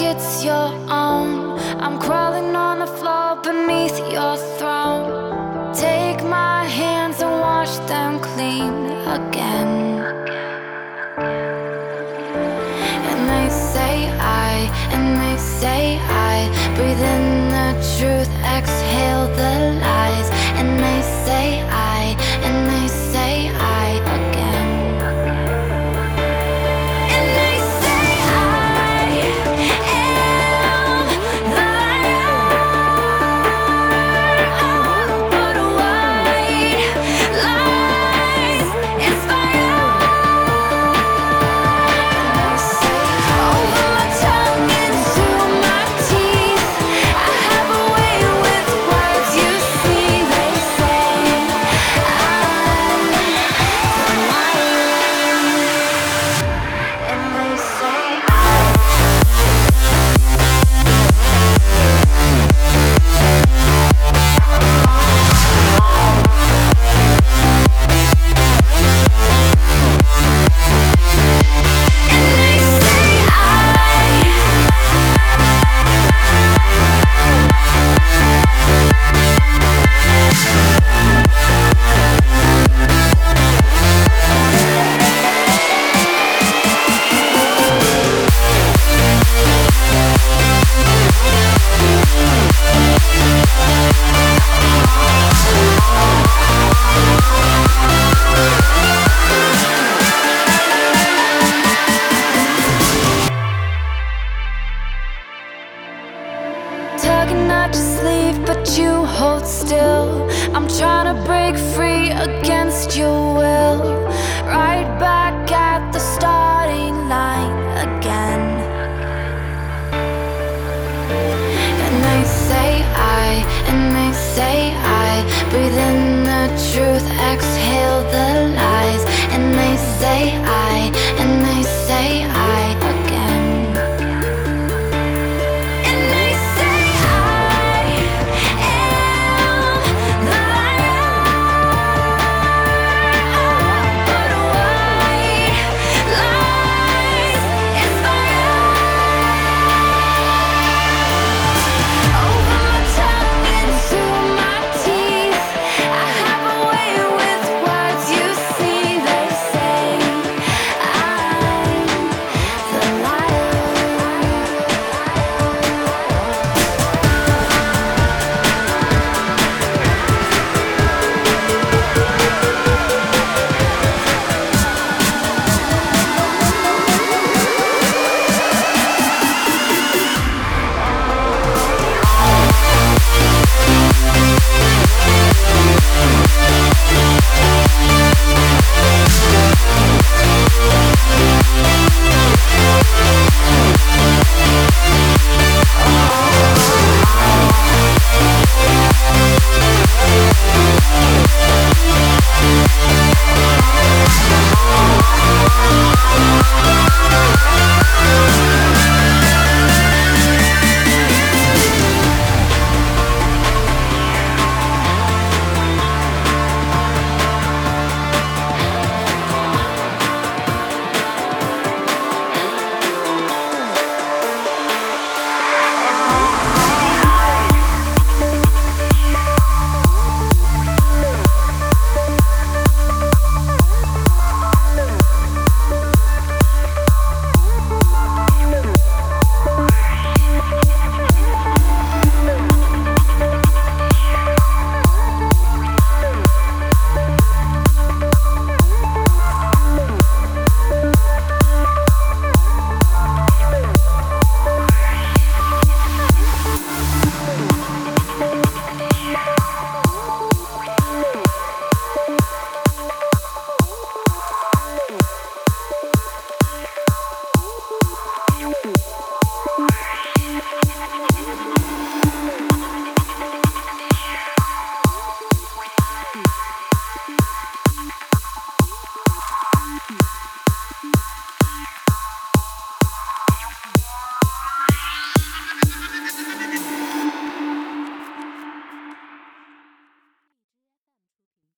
it's your own. I'm crawling on the floor beneath your throne. Take my hands and wash them clean again. And they say I, and they say I breathe in the truth, exhale the light. to sleep, but you hold still. I'm trying to break free against your will. Right back at the starting line.